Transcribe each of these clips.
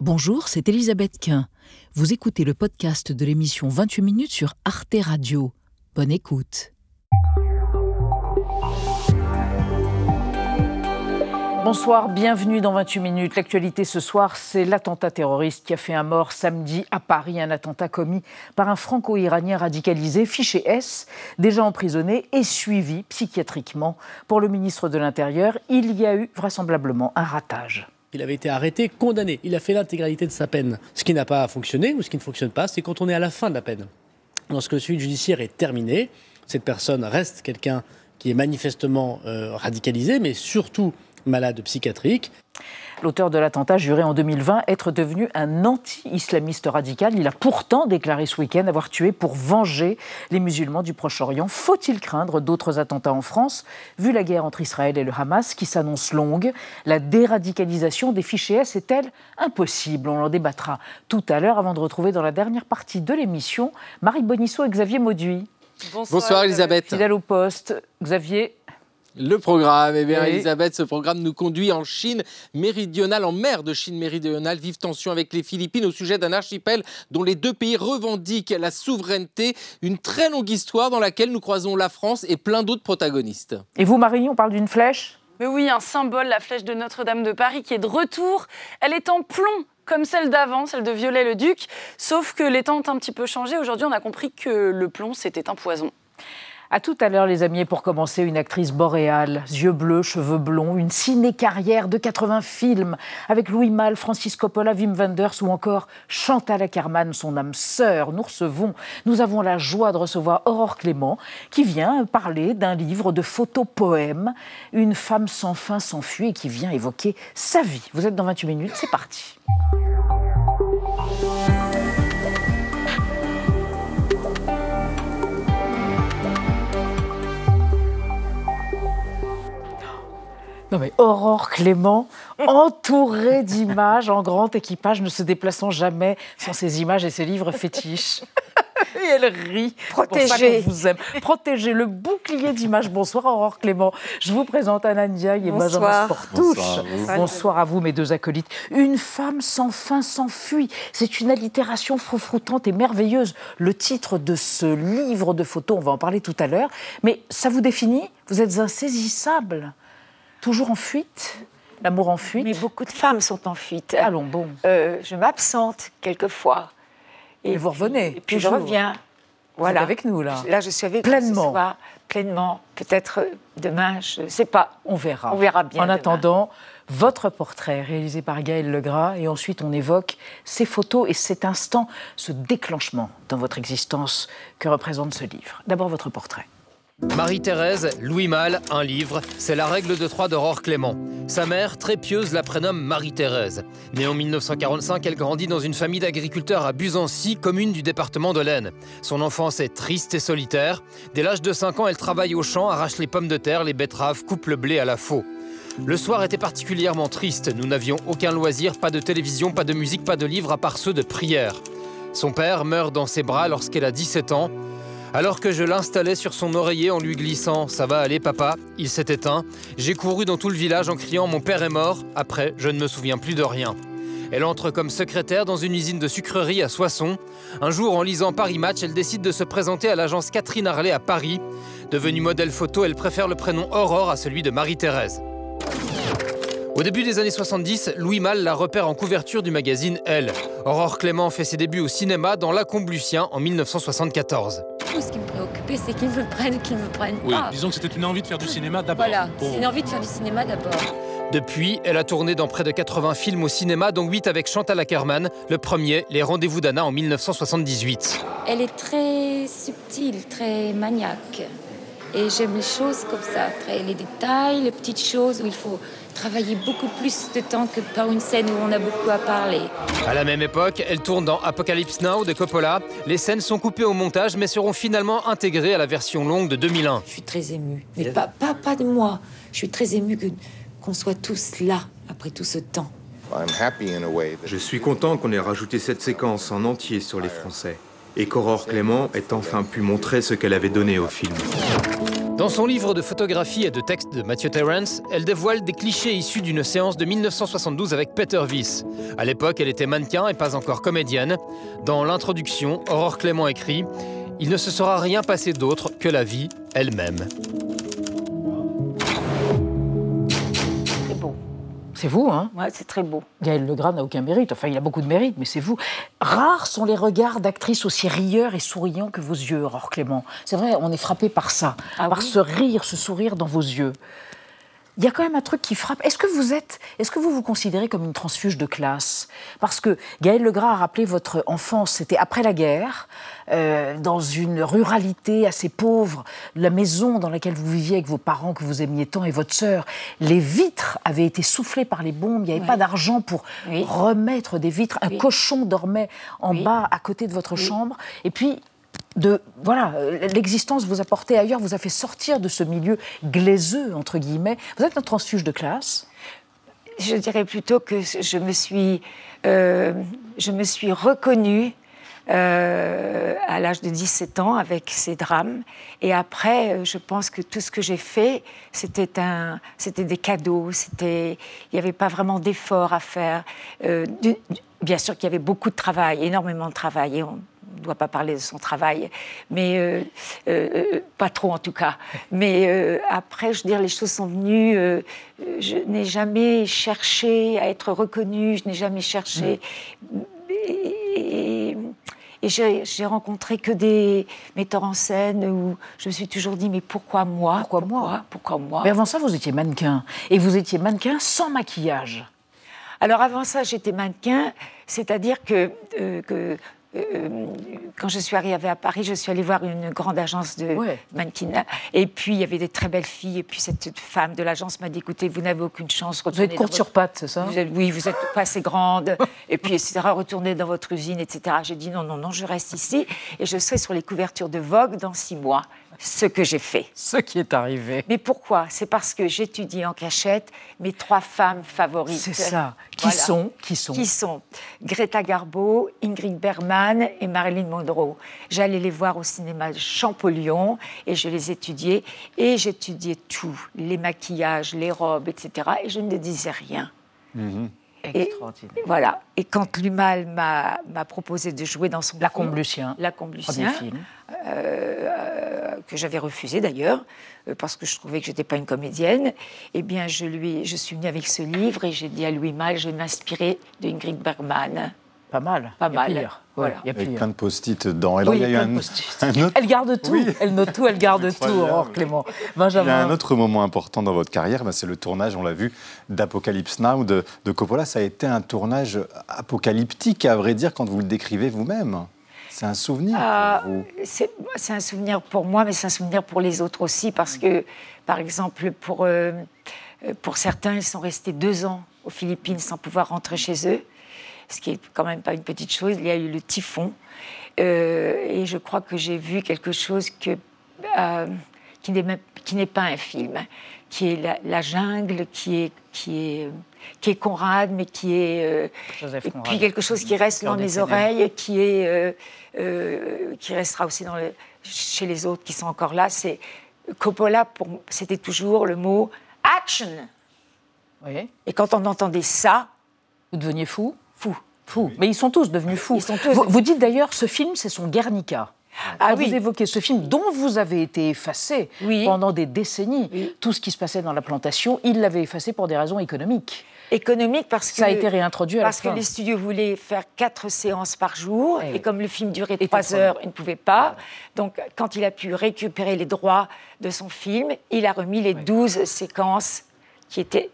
Bonjour, c'est Elisabeth Quint. Vous écoutez le podcast de l'émission 28 minutes sur Arte Radio. Bonne écoute. Bonsoir, bienvenue dans 28 minutes. L'actualité ce soir, c'est l'attentat terroriste qui a fait un mort samedi à Paris, un attentat commis par un franco-iranien radicalisé, fiché S, déjà emprisonné et suivi psychiatriquement. Pour le ministre de l'Intérieur, il y a eu vraisemblablement un ratage. Il avait été arrêté, condamné. Il a fait l'intégralité de sa peine. Ce qui n'a pas fonctionné ou ce qui ne fonctionne pas, c'est quand on est à la fin de la peine. Lorsque le suivi judiciaire est terminé, cette personne reste quelqu'un qui est manifestement euh, radicalisé, mais surtout malade psychiatrique. L'auteur de l'attentat juré en 2020 être devenu un anti-islamiste radical. Il a pourtant déclaré ce week-end avoir tué pour venger les musulmans du Proche-Orient. Faut-il craindre d'autres attentats en France Vu la guerre entre Israël et le Hamas qui s'annonce longue, la déradicalisation des fichiers S est-elle impossible? On en débattra tout à l'heure avant de retrouver dans la dernière partie de l'émission Marie Bonisseau et Xavier Mauduit. Bonsoir, Bonsoir Elisabeth. Fidèle au poste. Xavier, le programme, eh bien, Elisabeth, ce programme nous conduit en Chine méridionale, en mer de Chine méridionale, vive tension avec les Philippines au sujet d'un archipel dont les deux pays revendiquent la souveraineté. Une très longue histoire dans laquelle nous croisons la France et plein d'autres protagonistes. Et vous, Marie, on parle d'une flèche? Mais oui, un symbole, la flèche de Notre-Dame de Paris qui est de retour. Elle est en plomb comme celle d'avant, celle de Viollet-le-Duc, sauf que les temps ont un petit peu changé. Aujourd'hui, on a compris que le plomb, c'était un poison. À tout à l'heure, les amis. Pour commencer, une actrice boréale, yeux bleus, cheveux blonds, une ciné-carrière de 80 films avec Louis Malle, Francis Coppola, Wim Wenders ou encore Chantal Ackerman, son âme sœur. Nous recevons, nous avons la joie de recevoir Aurore Clément qui vient parler d'un livre de photos-poèmes, Une femme sans fin s'enfuit et qui vient évoquer sa vie. Vous êtes dans 28 minutes, c'est parti. Non mais Aurore Clément, entourée d'images en grand équipage, ne se déplaçant jamais sans ses images et ses livres fétiches. Et elle rit. Protégée. vous aime. Protégée, le bouclier d'images. Bonsoir Aurore Clément. Je vous présente Anna Ndiaye et Benjamin Sportouche. Bonsoir, Bonsoir, à vous, mes deux acolytes. Une femme sans fin s'enfuit. C'est une allitération froufroutante et merveilleuse. Le titre de ce livre de photos, on va en parler tout à l'heure. Mais ça vous définit? Vous êtes insaisissable toujours en fuite L'amour en fuite Mais beaucoup de femmes sont en fuite. Allons, bon. Euh, je m'absente quelquefois. Et, vous revenez Et puis je reviens. Voilà. avec nous, là. Là, je suis avec pleinement. vous ce soir, pleinement. Peut-être demain, je ne sais pas. On verra. On verra bien. En attendant, votre portrait réalisé par Gaël Legras, et ensuite on évoque ces photos et cet instant, ce déclenchement dans votre existence que représente ce livre. D'abord votre portrait. Marie-Thérèse, Louis Malle, un livre, c'est la règle de trois d'Aurore Clément. Sa mère, très pieuse, la prénomme Marie-Thérèse. Née en 1945, elle grandit dans une famille d'agriculteurs à Buzancy, commune du département de l'Aisne. Son enfance est triste et solitaire. Dès l'âge de 5 ans, elle travaille au champ, arrache les pommes de terre, les betteraves, coupe le blé à la faux. Le soir était particulièrement triste. Nous n'avions aucun loisir, pas de télévision, pas de musique, pas de livre à part ceux de prière. Son père meurt dans ses bras lorsqu'elle a 17 ans. Alors que je l'installais sur son oreiller en lui glissant ⁇ Ça va aller papa ?⁇ il s'est éteint. J'ai couru dans tout le village en criant ⁇ Mon père est mort !⁇ Après, je ne me souviens plus de rien. Elle entre comme secrétaire dans une usine de sucrerie à Soissons. Un jour, en lisant Paris Match, elle décide de se présenter à l'agence Catherine Harley à Paris. Devenue modèle photo, elle préfère le prénom Aurore à celui de Marie-Thérèse. Au début des années 70, Louis Malle la repère en couverture du magazine Elle. Aurore Clément fait ses débuts au cinéma dans La Comblucien en 1974 ce qui me préoccupait, c'est qu'ils me prennent qu'ils me prennent oui, Disons que c'était une envie de faire du cinéma d'abord. Voilà, c'est une envie de faire du cinéma d'abord. Depuis, elle a tourné dans près de 80 films au cinéma, dont 8 avec Chantal Ackerman. Le premier, Les Rendez-vous d'Anna en 1978. Elle est très subtile, très maniaque. Et j'aime les choses comme ça, très, les détails, les petites choses où il faut travailler beaucoup plus de temps que par une scène où on a beaucoup à parler. À la même époque, elle tourne dans Apocalypse Now de Coppola. Les scènes sont coupées au montage mais seront finalement intégrées à la version longue de 2001. Je suis très émue. Mais pas, pas, pas de moi. Je suis très émue que, qu'on soit tous là après tout ce temps. Je suis content qu'on ait rajouté cette séquence en entier sur les Français et qu'Aurore Clément ait enfin pu montrer ce qu'elle avait donné au film. Dans son livre de photographie et de texte de Mathieu Terrence, elle dévoile des clichés issus d'une séance de 1972 avec Peter Wyss. À l'époque, elle était mannequin et pas encore comédienne. Dans l'introduction, Aurore Clément écrit Il ne se sera rien passé d'autre que la vie elle-même. C'est vous, hein Ouais, c'est très beau. Gaël Legras n'a aucun mérite. Enfin, il a beaucoup de mérite, mais c'est vous. Rares sont les regards d'actrices aussi rieurs et souriants que vos yeux, Aurore Clément. C'est vrai, on est frappé par ça, Ah par oui ce rire, ce sourire dans vos yeux. Il y a quand même un truc qui frappe. Est-ce que vous êtes, est-ce que vous vous considérez comme une transfuge de classe? Parce que Gaël Legras a rappelé votre enfance, c'était après la guerre, euh, dans une ruralité assez pauvre, la maison dans laquelle vous viviez avec vos parents que vous aimiez tant et votre sœur. Les vitres avaient été soufflées par les bombes. Il n'y avait Oui. pas d'argent pour Oui. remettre des vitres. Un Oui. cochon dormait en bas à côté de votre chambre. Et puis voilà, euh, l'existence vous a porté ailleurs, vous a fait sortir de ce milieu glaiseux entre guillemets. Vous êtes un transfuge de classe. Je dirais plutôt que je me suis, euh, je me suis reconnue euh, à l'âge de 17 ans avec ces drames. Et après, je pense que tout ce que j'ai fait, c'était un, c'était des cadeaux. C'était, il n'y avait pas vraiment d'effort à faire. Bien sûr qu'il y avait beaucoup de travail, énormément de travail. Ne doit pas parler de son travail, mais euh, euh, euh, pas trop en tout cas. Mais euh, après, je veux dire, les choses sont venues. je n'ai jamais cherché à être reconnue, je n'ai jamais cherché. Et, et- et j'ai rencontré que des metteurs en scène où je me suis toujours dit mais pourquoi moi? Pourquoi moi? Pourquoi moi? Mais avant ça, vous étiez mannequin et vous étiez mannequin sans maquillage. Alors avant ça, j'étais mannequin, c'est-à-dire que, euh, que, euh, quand je suis arrivée à Paris, je suis allée voir une grande agence de Ouais. mannequinat. Et puis, il y avait des très belles filles. Et puis, cette femme de l'agence m'a dit, écoutez, vous n'avez aucune chance. Vous êtes courte sur pattes, c'est ça Vous êtes- Oui, vous êtes pas assez grande. et puis, etc. Retournez dans votre usine, etc. J'ai dit, non, non, non, je reste ici. Et je serai sur les couvertures de Vogue dans six mois. Ce que j'ai fait. Ce qui est arrivé. Mais pourquoi? C'est parce que j'étudie en cachette mes trois femmes favorites. C'est ça. Qui Voilà. sont? Qui sont? Qui sont? Greta Garbo, Ingrid Bergman et Marilyn Monroe. J'allais les voir au cinéma Champollion et je les étudiais. Et j'étudiais tout, les maquillages, les robes, etc. Et je ne disais rien. Et- Extraordinaire. Voilà. Et quand Lumal m'a proposé de jouer dans son La film, Comblucien. La Premier Comblucien, film. Que j'avais refusé d'ailleurs, euh, parce que je trouvais que je n'étais pas une comédienne, eh bien, je, lui, je suis venue avec ce livre et j'ai dit à Louis Malle, je vais m'inspirer de Ingrid Bergman. Pas mal. Pas Il y a mal. pire. Voilà. Il y a Avec plein de post-it dedans. Et alors, Oui, il y a eu plein un, de post-it. un autre, Elle garde tout. Oui. Elle note tout. Elle garde tout. Aurore Clément. il y a Benjamin. un autre moment important dans votre carrière, bah, c'est le tournage, on l'a vu, d'Apocalypse Now de, de Coppola. Ça a été un tournage apocalyptique, à vrai dire, quand vous le décrivez vous-même. C'est un souvenir Ah, pour vous. c'est c'est un souvenir pour moi, mais c'est un souvenir pour les autres aussi, parce que, par exemple, pour, euh, pour certains, ils sont restés deux ans aux Philippines sans pouvoir rentrer chez eux, ce qui est quand même pas une petite chose. Il y a eu le typhon, euh, et je crois que j'ai vu quelque chose que, euh, qui n'est même- qui n'est pas un film, qui est la, la jungle, qui est, qui est, qui est Conrad, mais qui est euh, et puis quelque chose qui reste dans mes oreilles, qui est euh, euh, qui restera aussi dans le- chez les autres qui sont encore là. C'est Coppola. C'était toujours le mot action. Oui. Et quand on entendait ça, Vous deveniez fou? Fou. Fou. Mais ils sont tous devenus fous. Ils sont tous vous, devenus- vous dites d'ailleurs, ce film, c'est son Guernica. Ah Quand oui. vous évoquez ce film dont vous avez été effacé Oui. pendant des décennies, Oui. tout ce qui se passait dans la plantation, il l'avait effacé pour des raisons économiques. Économique parce que Ça a été réintroduit à la parce que fin. les studios voulaient faire quatre séances par jour Eh oui. et comme le film durait trois heures, il ne pouvait pas. Donc quand il a pu récupérer les droits de son film, il a remis les 12 séquences qui étaient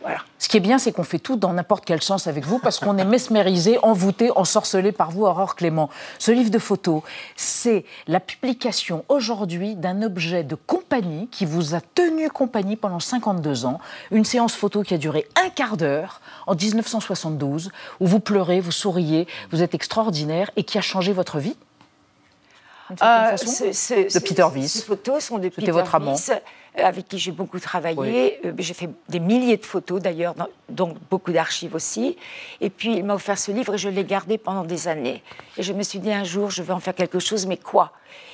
Voilà. Ce qui est bien, c'est qu'on fait tout dans n'importe quel sens avec vous, parce qu'on est mesmérisé, envoûté, ensorcelé par vous, Aurore Clément. Ce livre de photos, c'est la publication aujourd'hui d'un objet de compagnie qui vous a tenu compagnie pendant 52 ans. Une séance photo qui a duré un quart d'heure en 1972, où vous pleurez, vous souriez, vous êtes extraordinaire et qui a changé votre vie? Euh, façon? ce- ce- de Peter Ces Wyss. photos sont de Peter votre amant. Euh, avec qui j'ai beaucoup travaillé. Euh, J'ai fait des milliers de photos d'ailleurs, donc beaucoup d'archives aussi. Et puis il m'a offert ce livre et je l'ai gardé pendant des années. Et je me suis dit un jour, je vais en faire quelque chose, mais quoi?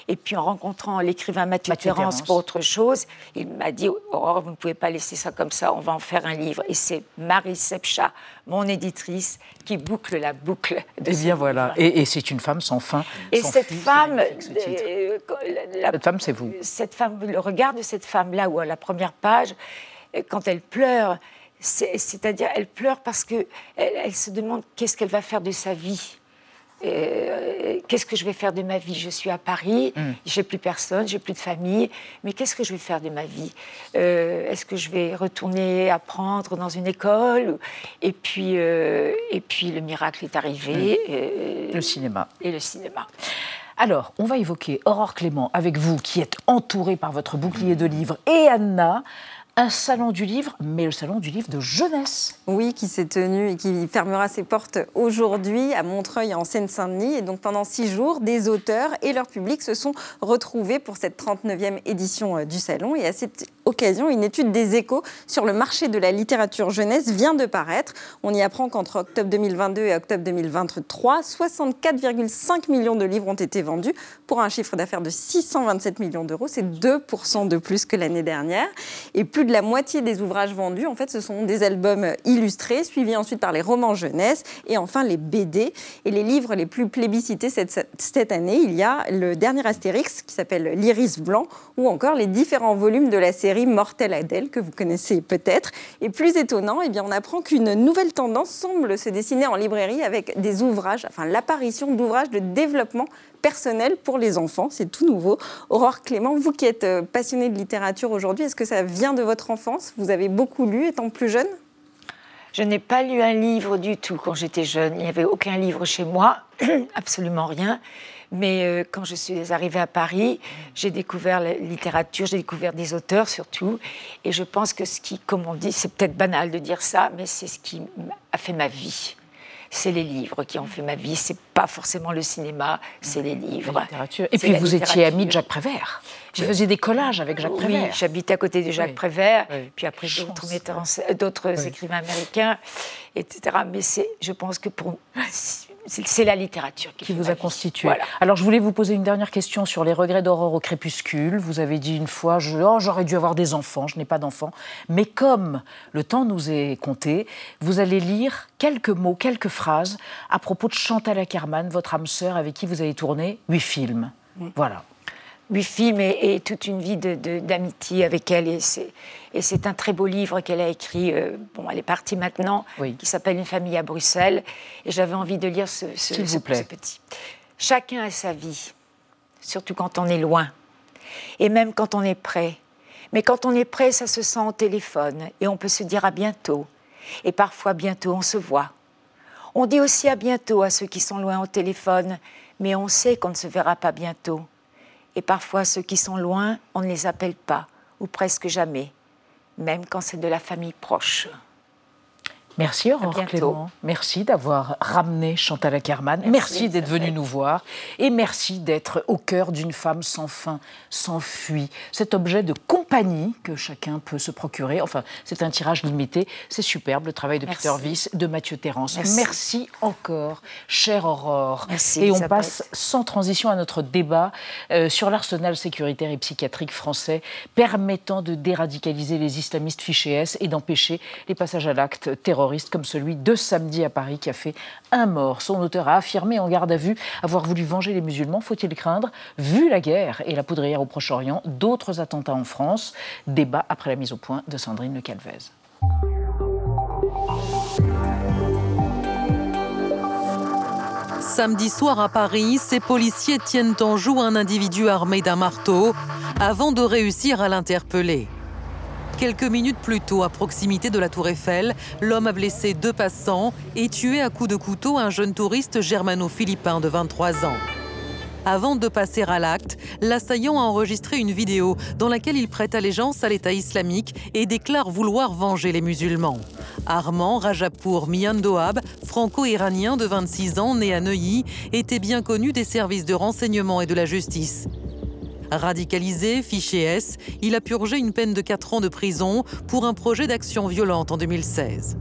Et puis en rencontrant l'écrivain Mathieu, Mathieu Terrence pour autre chose, il m'a dit Aurore, vous ne pouvez pas laisser ça comme ça, on va en faire un livre. Et c'est Marie Sepcha, mon éditrice, qui boucle la boucle de Eh ce bien voilà, et, et c'est une femme sans fin. Et sans cette femme, ce euh, quand- la- la- Cette femme, c'est vous. cette femme, le regard de cette femme-là, ou à la première page, euh, quand elle pleure, c'est- c'est-à-dire elle pleure parce que elle, elle se demande qu'est-ce qu'elle va faire de sa vie. Euh, qu'est-ce que je vais faire de ma vie? Je suis à Paris, Mm. j'ai plus personne, j'ai plus de famille, mais qu'est-ce que je vais faire de ma vie? Euh, Est-ce que je vais retourner apprendre dans une école? Et puis, euh, et puis le miracle est arrivé. Mm. Le cinéma. et le cinéma. Alors, on va évoquer Aurore Clément avec vous, qui êtes entourée par votre bouclier de livres, et Anna, un salon du livre, mais le salon du livre de jeunesse. Oui, qui s'est tenu et qui fermera ses portes aujourd'hui à Montreuil en Seine-Saint-Denis. Et donc pendant six jours, des auteurs et leur public se sont retrouvés pour cette 39e édition euh, du salon. Et à cette occasion, une étude des échos sur le marché de la littérature jeunesse vient de paraître. On y apprend qu'entre octobre 2022 et octobre 2023, 64,5 millions de livres ont été vendus pour un chiffre d'affaires de 627 millions d'euros. C'est 2% de plus que l'année dernière. Et plus de la moitié des ouvrages vendus, en fait, ce sont des albums illustrés, suivis ensuite par les romans jeunesse et enfin les BD. Et les livres les plus plébiscités cette, année, il y a le dernier Astérix qui s'appelle L'Iris Blanc ou encore les différents volumes de la série Mortel Adèle que vous connaissez peut-être. Et plus étonnant, eh bien, on apprend qu'une nouvelle tendance semble se dessiner en librairie avec des ouvrages, enfin l'apparition d'ouvrages de développement personnel pour les enfants. C'est tout nouveau. Aurore Clément, vous qui êtes euh, passionnée de littérature aujourd'hui, est-ce que ça vient de votre enfance? Vous avez beaucoup lu étant plus jeune? Je n'ai pas lu un livre du tout quand j'étais jeune. Il n'y avait aucun livre chez moi, absolument rien. Mais euh, quand je suis arrivée à Paris, j'ai découvert la littérature, j'ai découvert des auteurs surtout. Et je pense que ce qui, comme on dit, c'est peut-être banal de dire ça, mais c'est ce qui a fait ma vie. C'est les livres qui ont fait ma vie. C'est pas forcément le cinéma, c'est les livres. La littérature. Et puis vous étiez amie de Jacques Prévert. Vous faisiez des collages avec Jacques Oui, Prévert. j'habitais à côté de Jacques Oui. Prévert, Oui. puis après d'autres écrivains américains, etc. Mais c'est, je pense que pour c'est la littérature qui, vous a constitué. Voilà. Alors, je voulais vous poser une dernière question sur les regrets d'aurore au crépuscule. Vous avez dit une fois, oh, j'aurais dû avoir des enfants, je n'ai pas d'enfants. Mais comme le temps nous est compté, vous allez lire quelques mots, quelques phrases à propos de Chantal Ackerman, votre âme sœur avec qui vous avez tourné huit films. Voilà. Huit films et, et toute une vie de- de- d'amitié avec elle. Et c'est, un très beau livre qu'elle a écrit. euh, bon, elle est partie maintenant, Oui. qui s'appelle Une famille à Bruxelles. Et j'avais envie de lire ce, ce- ce- petit. Chacun a sa vie, surtout quand on est loin. Et même quand on est près. Mais quand on est près, ça se sent au téléphone. Et on peut se dire à bientôt. Et parfois, bientôt, on se voit. On dit aussi à bientôt à ceux qui sont loin au téléphone, mais on sait qu'on ne se verra pas bientôt. Et parfois, ceux qui sont loin, on ne les appelle pas, ou presque jamais, même quand c'est de la famille proche. Merci Aurore. Clément. Merci d'avoir ramené Chantal Ackerman. Merci, d'être venue nous voir. Et merci d'être au cœur d'une femme sans fin, sans fuit. Cet objet de compagnie que chacun peut se procurer. Enfin, c'est un tirage limité. C'est superbe le travail de Merci. Peter Wyss, de Mathieu Terrence. Merci. Merci encore, chère Aurore. Merci, Et on Elisabeth. passe sans transition à notre débat euh, sur l'arsenal sécuritaire et psychiatrique français permettant de déradicaliser les islamistes fichés S et d'empêcher les passages à l'acte comme celui de samedi à Paris qui a fait un mort. Son auteur a affirmé en garde à vue avoir voulu venger les musulmans. Faut-il craindre, vu la guerre et la poudrière au Proche-Orient, d'autres attentats en France Débat après la mise au point de Sandrine Le Calvez. Samedi soir à Paris, ces policiers tiennent en joue un individu armé d'un marteau avant de réussir à l'interpeller. Quelques minutes plus tôt, à proximité de la Tour Eiffel, l'homme a blessé deux passants et tué à coups de couteau un jeune touriste germano-philippin de 23 ans. Avant de passer à l'acte, l'assaillant a enregistré une vidéo dans laquelle il prête allégeance à l'État islamique et déclare vouloir venger les musulmans. Armand Rajapour Miandoab, franco-iranien de 26 ans, né à Neuilly, était bien connu des services de renseignement et de la justice. Radicalisé, fiché S, il a purgé une peine de 4 ans de prison pour un projet d'action violente en 2016.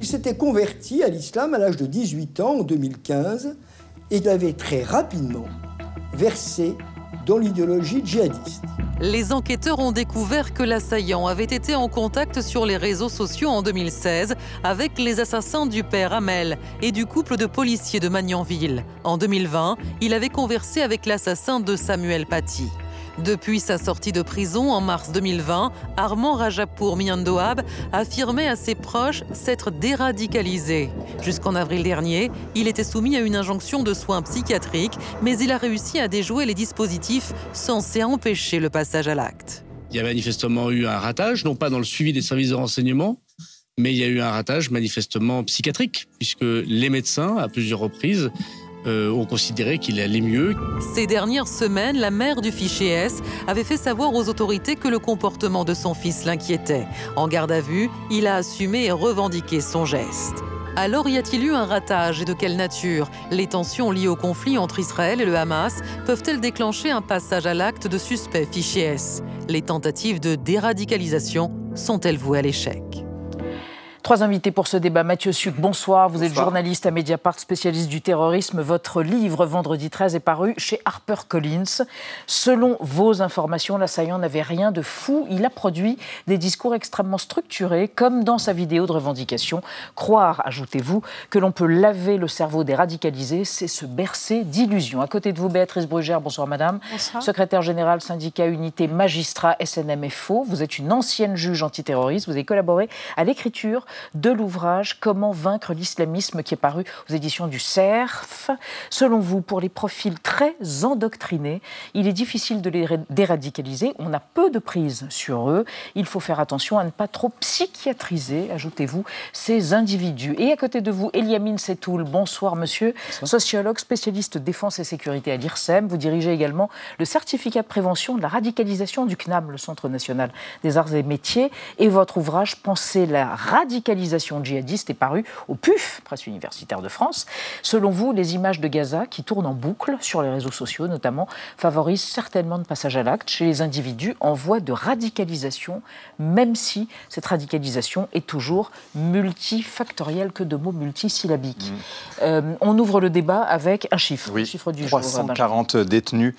Il s'était converti à l'islam à l'âge de 18 ans en 2015 et il avait très rapidement versé dans l'idéologie djihadiste. Les enquêteurs ont découvert que l'assaillant avait été en contact sur les réseaux sociaux en 2016 avec les assassins du père Hamel et du couple de policiers de Magnanville. En 2020, il avait conversé avec l'assassin de Samuel Paty. Depuis sa sortie de prison en mars 2020, Armand Rajapour Miandoab affirmait à ses proches s'être déradicalisé. Jusqu'en avril dernier, il était soumis à une injonction de soins psychiatriques, mais il a réussi à déjouer les dispositifs censés empêcher le passage à l'acte. Il y a manifestement eu un ratage, non pas dans le suivi des services de renseignement, mais il y a eu un ratage manifestement psychiatrique, puisque les médecins, à plusieurs reprises, euh, ont considéré qu'il allait mieux. Ces dernières semaines, la mère du fichier S avait fait savoir aux autorités que le comportement de son fils l'inquiétait. En garde à vue, il a assumé et revendiqué son geste. Alors y a-t-il eu un ratage et de quelle nature? Les tensions liées au conflit entre Israël et le Hamas peuvent-elles déclencher un passage à l'acte de suspect fichier S? Les tentatives de déradicalisation sont-elles vouées à l'échec? Trois invités pour ce débat. Mathieu Suc, bonsoir. Vous êtes journaliste à Mediapart, spécialiste du terrorisme. Votre livre, Vendredi 13, est paru chez HarperCollins. Selon vos informations, l'assaillant n'avait rien de fou. Il a produit des discours extrêmement structurés, comme dans sa vidéo de revendication. Croire, ajoutez-vous, que l'on peut laver le cerveau des radicalisés, c'est se bercer d'illusions. À côté de vous, Béatrice Brugère, bonsoir madame. Bonsoir. Secrétaire générale, syndicat Unité Magistrat SNMFO. Vous êtes une ancienne juge antiterroriste. Vous avez collaboré à l'écriture de l'ouvrage Comment vaincre l'islamisme qui est paru aux éditions du CERF. Selon vous, pour les profils très endoctrinés, il est difficile de les déradicaliser. On a peu de prise sur eux. Il faut faire attention à ne pas trop psychiatriser, ajoutez-vous, ces individus. Et à côté de vous, Eliamine Setoul. Bonsoir, monsieur. Sociologue, spécialiste défense et sécurité à l'IRSEM. Vous dirigez également le certificat de prévention de la radicalisation du CNAM, le Centre national des arts et métiers. Et votre ouvrage Penser la radicalisation djihadiste est paru au PUF, presse universitaire de France. Selon vous, les images de Gaza qui tournent en boucle sur les réseaux sociaux, notamment, favorisent certainement le passage à l'acte chez les individus en voie de radicalisation, même si cette radicalisation est toujours multifactorielle, que de mots multisyllabiques. Euh, on ouvre le débat avec un chiffre, Oui, le chiffre du jour. 340 détenus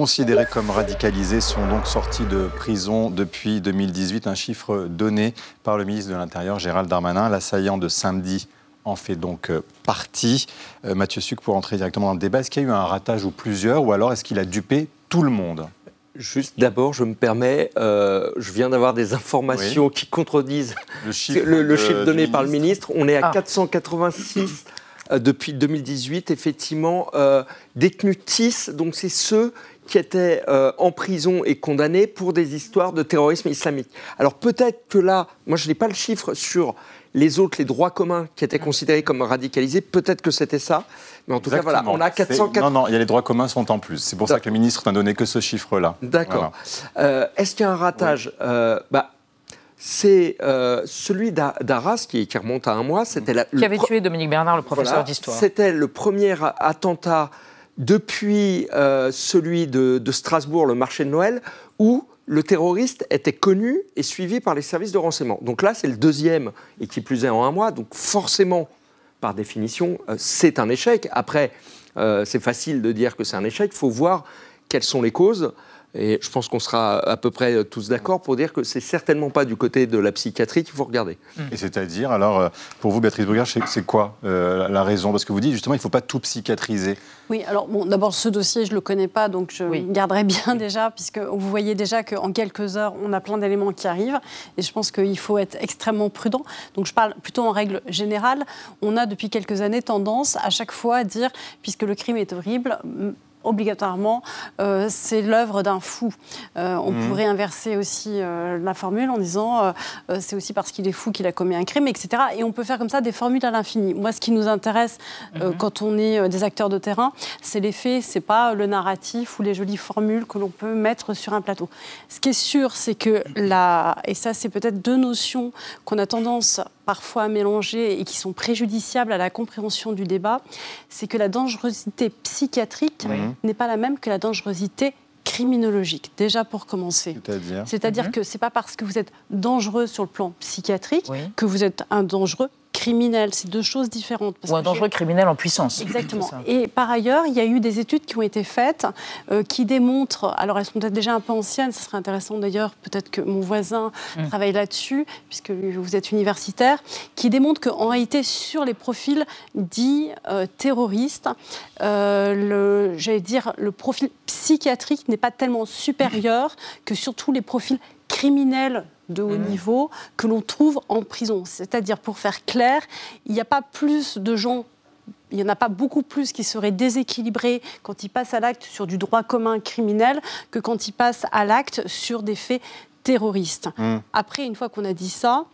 considérés comme radicalisés sont donc sortis de prison depuis 2018, un chiffre donné par le ministre de l'Intérieur Gérald Darmanin. L'assaillant de samedi en fait donc euh, partie. Euh, Mathieu Suc, pour entrer directement dans le débat, est-ce qu'il y a eu un ratage ou plusieurs, ou alors est-ce qu'il a dupé tout le monde? Juste d'abord, je me permets, euh, je viens d'avoir des informations qui contredisent le chiffre, le, le de- chiffre du donné par le ministre. On est à Ah. 486 euh, depuis 2018, effectivement, euh, détenus TIS, donc c'est ceux qui étaient euh, en prison et condamnés pour des histoires de terrorisme islamique. Alors peut-être que là, moi je n'ai pas le chiffre sur les autres, les droits communs qui étaient considérés comme radicalisés, peut-être que c'était ça, mais en tout cas voilà, on a C'est- 480. Non, non, il y a les droits communs sont en plus. C'est pour ça que le ministre n'a donné que ce chiffre-là. D'accord. Euh, Est-ce qu'il y a un ratage? Euh, bah, C'est euh, celui d'A- d'Arras qui, qui remonte à un mois. C'était la- Qui avait tué Dominique Bernard, le professeur Voilà. d'histoire. C'était le premier attentat depuis euh, celui de, Strasbourg, le marché de Noël, où le terroriste était connu et suivi par les services de renseignement. Donc là, c'est le deuxième, et qui plus est en un mois. Donc forcément, par définition, euh, c'est un échec. Après, euh, c'est facile de dire que c'est un échec. Il faut voir quelles sont les causes. Et je pense qu'on sera à peu près tous d'accord pour dire que c'est certainement pas du côté de la psychiatrie qu'il faut regarder. Et c'est-à-dire, alors, euh, pour vous, Béatrice Brugard, c'est quoi euh, la raison? Parce que vous dites justement, il ne faut pas tout psychiatriser. Oui, alors bon, d'abord ce dossier, je le connais pas, donc je Oui. garderai bien déjà, puisque vous voyez déjà qu'en quelques heures, on a plein d'éléments qui arrivent, et je pense qu'il faut être extrêmement prudent. Donc je parle plutôt en règle générale. On a depuis quelques années tendance à chaque fois à dire, puisque le crime est horrible. Obligatoirement, euh, c'est l'œuvre d'un fou. Euh, on Mhm. pourrait inverser aussi euh, la formule en disant c'est aussi parce qu'il est fou qu'il a commis un crime, etc. Et on peut faire comme ça des formules à l'infini. Moi, ce qui nous intéresse euh, quand on est des acteurs de terrain, c'est les faits, c'est pas le narratif ou les jolies formules que l'on peut mettre sur un plateau. Ce qui est sûr, c'est que la, et ça, c'est peut-être deux notions qu'on a tendance parfois mélangés et qui sont préjudiciables à la compréhension du débat, c'est que la dangerosité psychiatrique n'est pas la même que la dangerosité criminologique, déjà pour commencer. C'est-à-dire C'est-à-dire que ce n'est pas parce que vous êtes dangereux sur le plan psychiatrique que vous êtes un dangereux criminel. C'est deux choses différentes. Ou un dangereux criminel en puissance. Exactement. Et par ailleurs, il y a eu des études qui ont été faites euh, qui démontrent, alors elles sont peut-être déjà un peu anciennes, ce serait intéressant d'ailleurs, peut-être que mon voisin Mm. travaille là-dessus, puisque vous êtes universitaire, qui démontrent qu'en réalité, sur les profils dits euh, terroristes, euh, le, j'allais dire, le profil psychiatrique n'est pas tellement supérieur que sur tous les profils criminels de haut niveau que l'on trouve en prison. C'est-à-dire, pour faire clair, il n'y a pas plus de gens il n'y en a pas beaucoup plus qui seraient déséquilibrés quand ils passent à l'acte sur du droit commun criminel que quand ils passent à l'acte sur des faits terroristes. Mmh. Après, une fois qu'on a dit ça,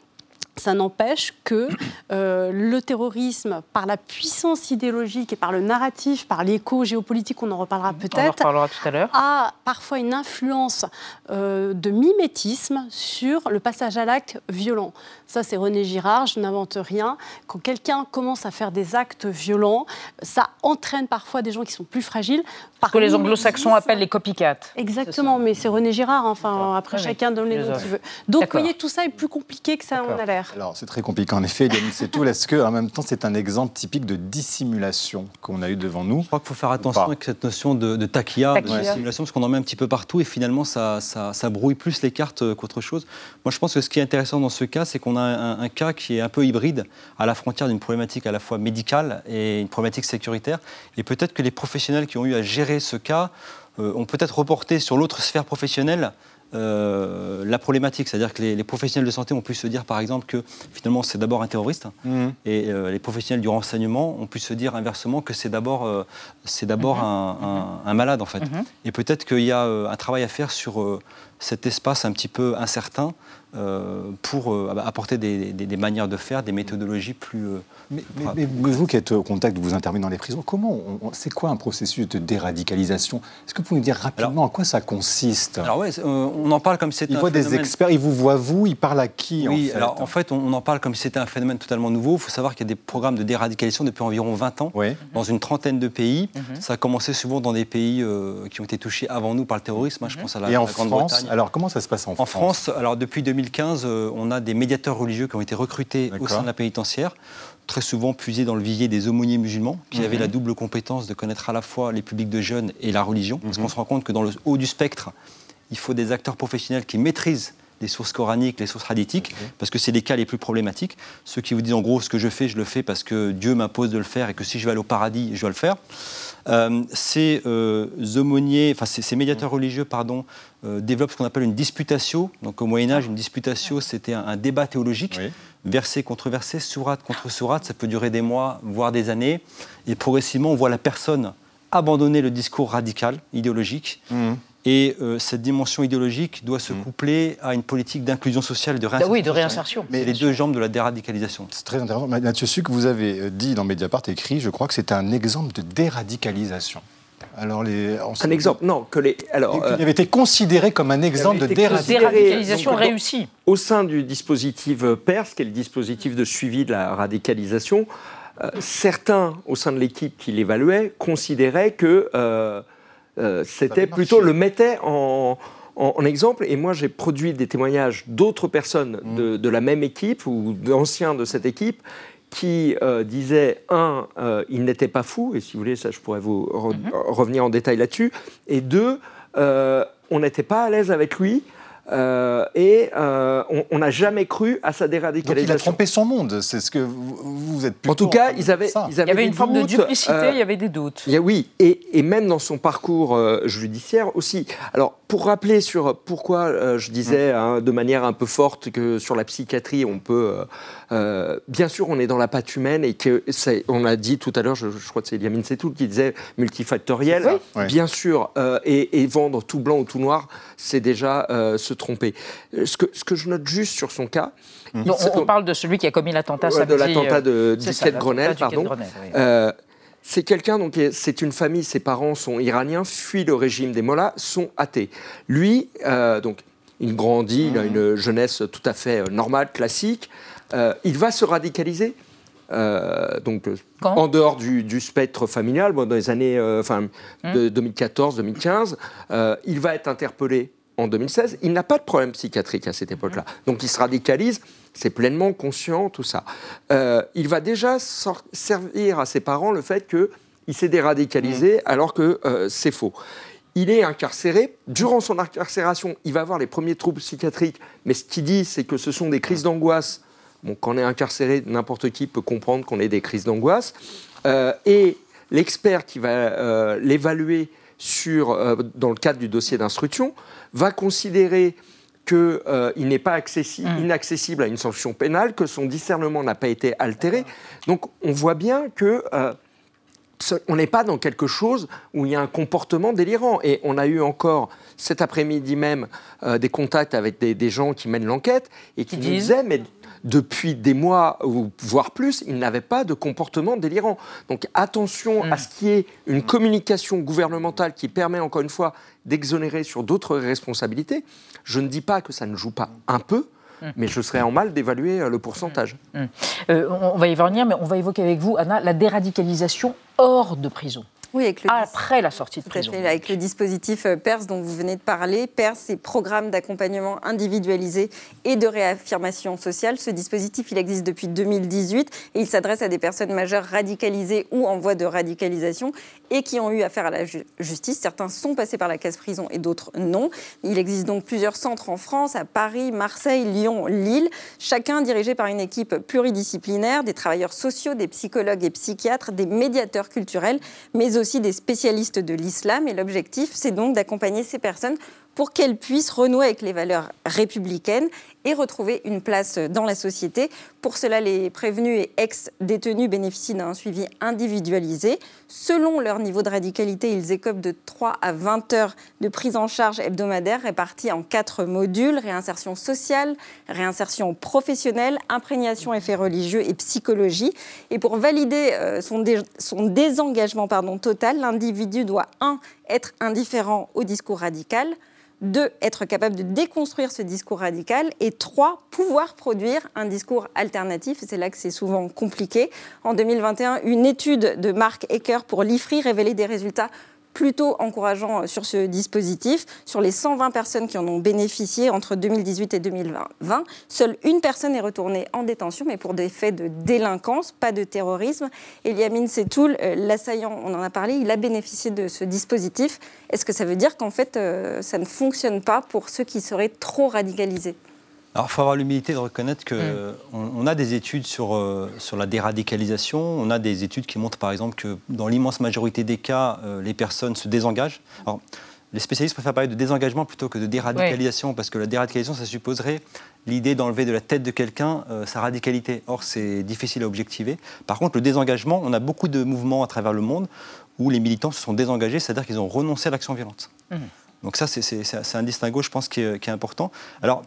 ça n'empêche que euh, le terrorisme, par la puissance idéologique et par le narratif, par l'écho géopolitique, on en reparlera peut-être, reparlera tout à l'heure. a parfois une influence euh, de mimétisme sur le passage à l'acte violent. Ça, c'est René Girard, je n'invente rien. Quand quelqu'un commence à faire des actes violents, ça entraîne parfois des gens qui sont plus fragiles. Par Ce que les anglo-saxons appellent les copycats. Exactement, mais c'est René Girard, enfin, après Oui, oui. chacun donne les noms qu'il veut. Donc, vous voyez, tout ça est plus compliqué que ça en a l'air. Alors, c'est très compliqué en effet, Yannick Setoul. Est-ce que, en même temps, c'est un exemple typique de dissimulation qu'on a eu devant nous Je crois qu'il faut faire attention avec cette notion de, de taquilla, Taquilla. de dissimulation, parce qu'on en met un petit peu partout et finalement, ça, ça, ça brouille plus les cartes euh, qu'autre chose. Moi, je pense que ce qui est intéressant dans ce cas, c'est qu'on a un, un cas qui est un peu hybride, à la frontière d'une problématique à la fois médicale et une problématique sécuritaire. Et peut-être que les professionnels qui ont eu à gérer ce cas euh, ont peut-être reporté sur l'autre sphère professionnelle euh, la problématique. C'est-à-dire que les, les professionnels de santé ont pu se dire, par exemple, que finalement c'est d'abord un terroriste, Mhm. et euh, les professionnels du renseignement ont pu se dire inversement que c'est d'abord euh, c'est d'abord un, un- un malade en fait. Mhm. Et peut-être qu'il y a un travail à faire sur cet espace un petit peu incertain pour euh, apporter des, des- des manières de faire, des méthodologies plus. euh, Mais, mais- mais vous qui êtes au contact, vous intervenez dans les prisons, comment on- on- c'est quoi un processus de déradicalisation? Est-ce que vous pouvez nous dire rapidement en quoi ça consiste? Alors euh, on en parle comme si c'était Ils voient des experts, ils vous voient vous, ils parlent à qui Oui, en fait alors en fait, on, on en parle comme si c'était un phénomène totalement nouveau. Il faut savoir qu'il y a des programmes de déradicalisation depuis environ 20 ans, dans une trentaine de pays. Ça a commencé souvent dans des pays euh, qui ont été touchés avant nous par le terrorisme. hein, Je pense à la, Et en la France, Grande-Bretagne. alors comment ça se passe en, En France, alors depuis 2015, euh, on a des médiateurs religieux qui ont été recrutés au sein de la pénitentiaire, très souvent puisés dans le vivier des aumôniers musulmans, qui Mhm. avaient la double compétence de connaître à la fois les publics de jeunes et la religion, parce Mhm. qu'on se rend compte que dans le haut du spectre, il faut des acteurs professionnels qui maîtrisent les sources coraniques, les sources hadithiques, parce que c'est les cas les plus problématiques. Ceux qui vous disent en gros ce que je fais, je le fais parce que Dieu m'impose de le faire et que si je vais aller au paradis, je dois le faire. Euh, ces euh, aumôniers, enfin ces, ces médiateurs religieux, pardon, euh, développent ce qu'on appelle une disputatio. Donc au Moyen Âge, une disputatio, c'était un, un débat théologique, verset contre verset, sourate contre sourate. Ça peut durer des mois, voire des années. Et progressivement, on voit la personne abandonner le discours radical, idéologique. Mhm. Et euh, cette dimension idéologique doit se coupler à une politique d'inclusion sociale et de réinsertion. Bah oui, de réinsertion, Mais les deux jambes de la déradicalisation. C'est très intéressant. Mathieu Suc, vous avez euh, dit dans Mediapart, écrit, je crois que c'est un exemple de déradicalisation. Alors les, Un exemple, non, que les. Alors, Il avait été considéré comme un exemple de déradicalisation. donc, Au sein du dispositif euh, PERS, qui est le dispositif de suivi de la radicalisation, euh, certains au sein de l'équipe qui l'évaluaient considéraient que euh, euh, c'était plutôt le mettait en, en- en exemple. Et moi, j'ai produit des témoignages d'autres personnes de, de la même équipe ou d'anciens de cette équipe qui euh, disaient, un, euh, il n'était pas fou, et si vous voulez, ça, je pourrais vous re- revenir en détail là-dessus, et deux, euh, on n'était pas à l'aise avec lui. Euh, et euh, on- n'a jamais cru à sa Donc il a déradicalisation. trompé son monde, c'est ce que vous, vous êtes En tout cas, ils avaient, ça. ils avaient Il y avait une forme de duplicité, euh, il y avait des doutes. il y a- oui, et, et même dans son parcours judiciaire aussi. Alors, pour rappeler sur pourquoi euh, je disais hein, de manière un peu forte que sur la psychiatrie, on peut. Euh, bien sûr, on est dans la patte humaine et que on a dit tout à l'heure, je, je crois que c'est Yamine Setoul qui disait multifactoriel. Oui. Bien sûr, euh, et, et vendre tout blanc ou tout noir, c'est déjà euh, se tromper. Ce que, ce que je note juste sur son cas. Non, c'est- on, on parle de celui qui a commis l'attentat Ouais, samedi. de l'attentat de, ça, de Grenelle, pardon. C'est quelqu'un, donc c'est une famille, ses parents sont iraniens, fuient le régime des Mollahs, sont athées. Lui, euh, donc, il grandit, il a une jeunesse tout à fait normale, classique. Euh, il va se radicaliser. euh, donc en dehors du, du spectre familial, bon, dans les années euh, enfin, de 2014-2015, euh, il va être interpellé en 2016. Il n'a pas de problème psychiatrique à cette époque-là. Donc il se radicalise, c'est pleinement conscient, tout ça. Il va déjà servir à ses parents le fait qu'il s'est déradicalisé alors que c'est faux. Il est incarcéré. Durant son incarcération, il va avoir les premiers troubles psychiatriques. Mais ce qu'il dit, c'est que ce sont des crises d'angoisse. Bon, quand on est incarcéré, n'importe qui peut comprendre qu'on ait des crises d'angoisse. Euh, et l'expert qui va euh, l'évaluer sur, euh, dans le cadre du dossier d'instruction va considérer qu'il n'est pas accessi- inaccessible à une sanction pénale, que son discernement n'a pas été altéré. Donc on voit bien que on n'est pas dans quelque chose où il y a un comportement délirant. Et on a eu encore cet après-midi même euh, des contacts avec des, des gens qui mènent l'enquête et qui, nous disent disaient, mais depuis des mois ou voire plus, il n'avait pas de comportement délirant. Donc attention à ce qui est une communication gouvernementale qui permet encore une fois d'exonérer sur d'autres responsabilités. Je ne dis pas que ça ne joue pas un peu, mais je serais en mal d'évaluer euh, le pourcentage. Euh, on on va y revenir, mais on va évoquer avec vous, Anna, la déradicalisation hors de prison. Oui, avec le Après la sortie de prison. fait, avec le dispositif euh, PERS dont vous venez de parler. PERS, c'est Programme d'accompagnement individualisé et de réaffirmation sociale. Ce dispositif, il existe depuis 2018 et il s'adresse à des personnes majeures radicalisées ou en voie de radicalisation et qui ont eu affaire à la ju- justice. Certains sont passés par la case prison et d'autres non. Il existe donc plusieurs centres en France, à Paris, Marseille, Lyon, Lille, chacun dirigé par une équipe pluridisciplinaire, des travailleurs sociaux, des psychologues et psychiatres, des médiateurs culturels, mais aussi des spécialistes de l'islam. Et l'objectif, c'est donc d'accompagner ces personnes pour qu'elles puissent renouer avec les valeurs républicaines et retrouver une place dans la société. Pour cela, les prévenus et ex-détenus bénéficient d'un suivi individualisé. Selon leur niveau de radicalité, ils écopent de 3 à 20 heures de prise en charge hebdomadaire répartis en quatre modules réinsertion sociale, réinsertion professionnelle, imprégnation et faits religieux et psychologie. Et pour valider euh, son, dé- son désengagement total, l'individu doit 1. être indifférent au discours radical, deux, être capable de déconstruire ce discours radical, et trois, pouvoir produire un discours alternatif. C'est là que c'est souvent compliqué. En 2021, une étude de Mark Ecker pour l'IFRI révélait des résultats plutôt encourageants sur ce dispositif. Sur les 120 personnes qui en ont bénéficié entre 2018 et 2020, seule une personne est retournée en détention, mais pour des faits de délinquance, pas de terrorisme. Eliamine Setoul, euh, l'assaillant, on en a parlé, il a bénéficié de ce dispositif. Est-ce que ça veut dire qu'en fait, euh, ça ne fonctionne pas pour ceux qui seraient trop radicalisés? Alors, il faut avoir l'humilité de reconnaître qu'on Mm. on a des études sur, euh, sur la déradicalisation. On a des études qui montrent, par exemple, que dans l'immense majorité des cas, euh, les personnes se désengagent. Alors, les spécialistes préfèrent parler de désengagement plutôt que de déradicalisation, parce que la déradicalisation, ça supposerait l'idée d'enlever de la tête de quelqu'un euh, sa radicalité. Or, c'est difficile à objectiver. Par contre, le désengagement, on a beaucoup de mouvements à travers le monde où les militants se sont désengagés, c'est-à-dire qu'ils ont renoncé à l'action violente. Donc ça, c'est un distinguo, je pense, qui est, qui est important. Alors,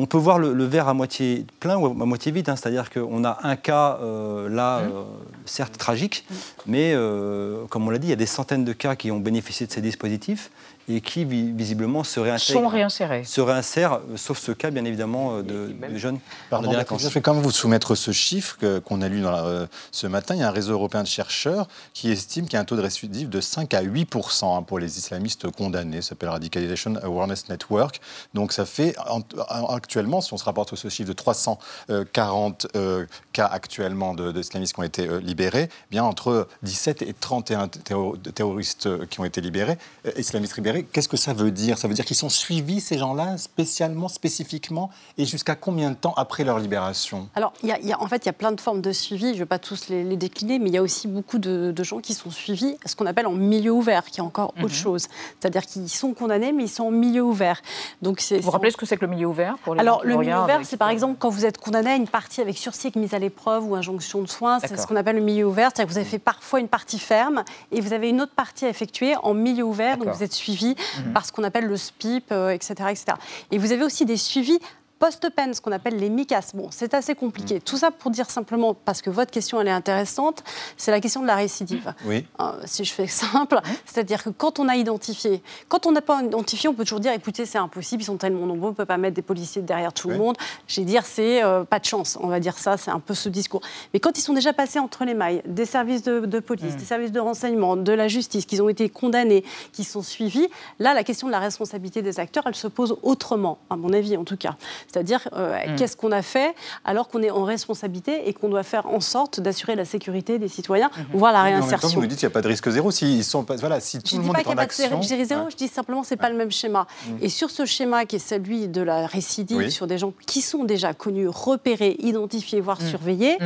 on peut voir le, le verre à moitié plein ou à moitié vide, hein, c'est-à-dire qu'on a un cas euh, là, euh, certes tragique, mais euh, comme on l'a dit, il y a des centaines de cas qui ont bénéficié de ces dispositifs et qui vi- visiblement se réintègrent. Sont réinsérés. Se réinsèrent, euh, sauf ce cas, bien évidemment, euh, de, de jeunes Pardon, délinquance. je vais quand même vous soumettre ce chiffre qu'on a lu dans la- euh, ce matin. Il y a un réseau européen de chercheurs qui estime qu'il y a un taux de récidive de 5 à 8 hein, pour les islamistes condamnés. Ça s'appelle Radicalization Awareness Network. Donc ça fait en- en- actuellement, si on se rapporte à ce chiffre de 340 euh, cas actuellement de- d'islamistes qui ont été euh, libérés, eh bien entre 17 et 31 terro- de terroristes euh, qui ont été libérés, euh, islamistes libérés. Qu'est-ce que ça veut dire? Ça veut dire qu'ils sont suivis, ces gens-là, spécialement, spécifiquement, et jusqu'à combien de temps après leur libération? Alors, il y a- il y a- en fait, il y a plein de formes de suivi. Je ne vais pas tous les, les décliner, mais il y a aussi beaucoup de, de gens qui sont suivis, ce qu'on appelle en milieu ouvert, qui est encore autre chose. C'est-à-dire qu'ils sont condamnés, mais ils sont en milieu ouvert. Donc, Vous vous rappelez ce que c'est que le milieu ouvert pour les gens Alors, le milieu ouvert, avec- c'est par exemple quand vous êtes condamné à une partie avec sursis avec mise à l'épreuve ou injonction de soins. C'est ce qu'on appelle le milieu ouvert. C'est-à-dire que vous avez fait parfois une partie ferme et vous avez une autre partie à effectuer en milieu ouvert. Donc, vous êtes suivi Mhm. par ce qu'on appelle le SPIP, etc., etc. Et vous avez aussi des suivis Post-peine, ce qu'on appelle les MICAS, bon, c'est assez compliqué. Mm. Tout ça pour dire simplement, parce que votre question, elle est intéressante, c'est la question de la récidive. Oui. Euh, si je fais simple, c'est-à-dire que quand on a identifié, quand on n'a pas identifié, on peut toujours dire, écoutez, c'est impossible, ils sont tellement nombreux, on ne peut pas mettre des policiers derrière tout le monde. J'ai dire, c'est euh, pas de chance, on va dire ça, c'est un peu ce discours. Mais quand ils sont déjà passés entre les mailles des services de, de police, des services de renseignement, de la justice, qu'ils ont été condamnés, qu'ils sont suivis, là, la question de la responsabilité des acteurs, elle se pose autrement, à mon avis en tout cas. C'est-à-dire, euh, Mm. qu'est-ce qu'on a fait alors qu'on est en responsabilité et qu'on doit faire en sorte d'assurer la sécurité des citoyens, voire la Mais En même temps, réinsertion. vous nous dites qu'il n'y a pas de risque zéro. Si, ils sont pas, voilà, si tout Je ne dis pas qu'il n'y a pas de série zéro, Ouais. je dis simplement que ce n'est pas le même schéma. Mm. Et sur ce schéma qui est celui de la récidive, Oui. sur des gens qui sont déjà connus, repérés, identifiés, voire Mm. surveillés,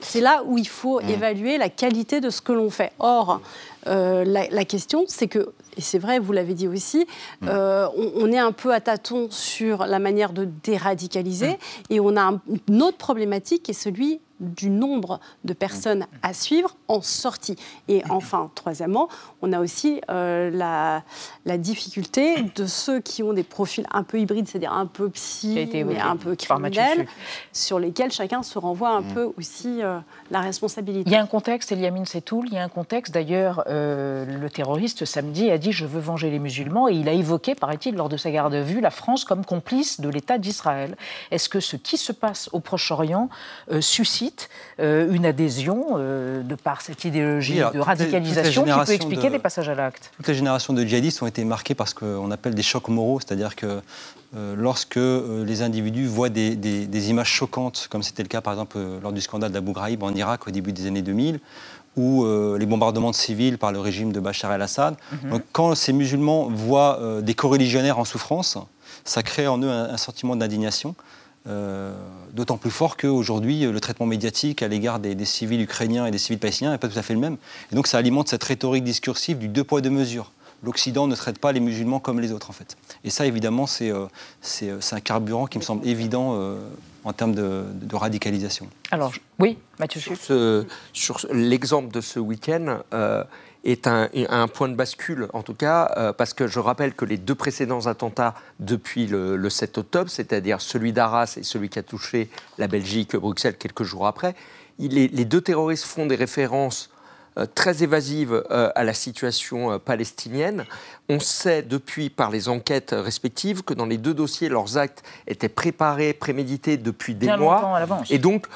c'est là où il faut évaluer la qualité de ce que l'on fait. Or, euh, la, la question, c'est que, et c'est vrai, vous l'avez dit aussi, Mm. euh, on, on est un peu à tâtons sur la manière de déradicaliser, Mm. et on a un- une autre problématique qui est celui du nombre de personnes à suivre en sortie. Et enfin, troisièmement, on a aussi euh, la, la difficulté de ceux qui ont des profils un peu hybrides, c'est-à-dire un peu psy, mais un peu criminels, sur lesquels chacun se renvoie un peu aussi euh, la responsabilité. Il y a un contexte, Eliamine Setoul, il y a un contexte. D'ailleurs, euh, le terroriste, samedi, a dit Je veux venger les musulmans. Et il a évoqué, paraît-il, lors de sa garde à vue, la France comme complice de l'État d'Israël. Est-ce que ce qui se passe au Proche-Orient euh, suscite euh, une adhésion euh, de par cette idéologie Oui, alors, de radicalisation les qui peut expliquer de- des passages à l'acte Toutes les générations de djihadistes ont été marquées par ce qu'on appelle des chocs moraux, c'est-à-dire que euh, lorsque les individus voient des, des- des images choquantes, comme c'était le cas par exemple lors du scandale d'Abu Ghraib en Irak au début des années 2000, ou euh, les bombardements de civils par le régime de Bachar el-Assad, Mhm. donc, quand ces musulmans voient euh, des coreligionnaires en souffrance, ça crée en eux un, un sentiment d'indignation. Euh, D'autant plus fort qu'aujourd'hui, euh, le traitement médiatique à l'égard des, des civils ukrainiens et des civils palestiniens n'est pas tout à fait le même. Et donc ça alimente cette rhétorique discursive du deux poids, deux mesures. L'Occident ne traite pas les musulmans comme les autres, en fait. Et ça, évidemment, c'est euh, un carburant qui me semble évident euh, en termes de, de radicalisation. Alors, oui, Mathieu Sur, sur l'exemple de ce week-end euh, est un, point de bascule, en tout cas, euh, parce que je rappelle que les deux précédents attentats depuis le, le 7 octobre, c'est-à-dire celui d'Arras et celui qui a touché la Belgique, Bruxelles, quelques jours après, les deux terroristes font des références très évasives euh, à la situation euh, palestinienne. On sait depuis par les enquêtes respectives que dans les deux dossiers, leurs actes étaient préparés, prémédités depuis des Bien mois. à. Et donc,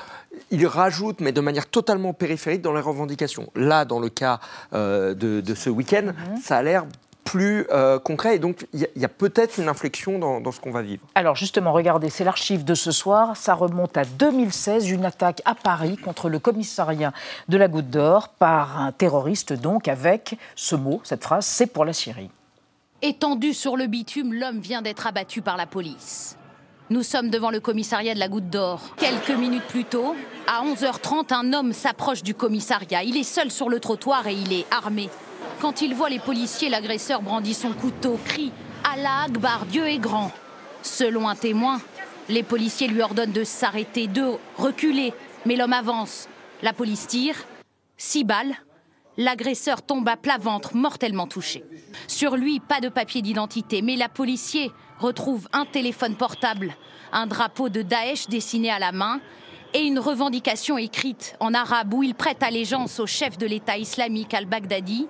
ils rajoutent, mais de manière totalement périphérique, dans les revendications. Là, dans le cas euh, de, de ce week-end, Mhm. ça a l'air plus euh, concret. Et donc, il y a- il y a, peut-être une inflexion dans, dans ce qu'on va vivre. Alors justement, regardez, c'est l'archive de ce soir. Ça remonte à 2016, une attaque à Paris contre le commissariat de la Goutte d'Or par un terroriste, donc avec ce mot, cette phrase, c'est pour la Syrie. Étendu sur le bitume, l'homme vient d'être abattu par la police. Nous sommes devant le commissariat de la Goutte d'Or. Quelques minutes plus tôt, à 11h30, un homme s'approche du commissariat. Il est seul sur le trottoir et il est armé. Quand il voit les policiers, l'agresseur brandit son couteau, crie Allah Akbar, Dieu est grand. Selon un témoin, les policiers lui ordonnent de s'arrêter, de reculer. Mais l'homme avance. La police tire. Six balles. L'agresseur tombe à plat ventre, mortellement touché. Sur lui, pas de papier d'identité, mais la policier retrouve un téléphone portable, un drapeau de Daesh dessiné à la main et une revendication écrite en arabe où il prête allégeance au chef de l'État islamique al-Baghdadi.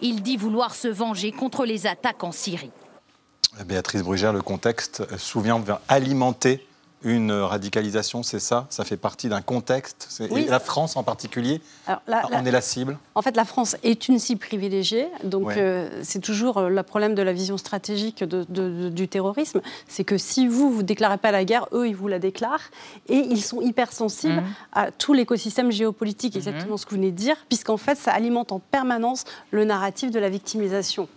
Il dit vouloir se venger contre les attaques en Syrie. Béatrice Brugère, le contexte euh, souvent vient alimenter une radicalisation, c'est ça? Ça fait partie d'un contexte? C'est- Oui. Et la France en particulier? Alors, la- On la- est la cible? En fait, la France est une cible privilégiée, donc Ouais. euh, c'est toujours euh, le problème de la vision stratégique de- de- de- du terrorisme, c'est que si vous vous déclarez pas la guerre, eux ils vous la déclarent, et ils sont hypersensibles Mhm. à tout l'écosystème géopolitique, exactement ce que vous venez de dire, puisqu'en fait ça alimente en permanence le narratif de la victimisation.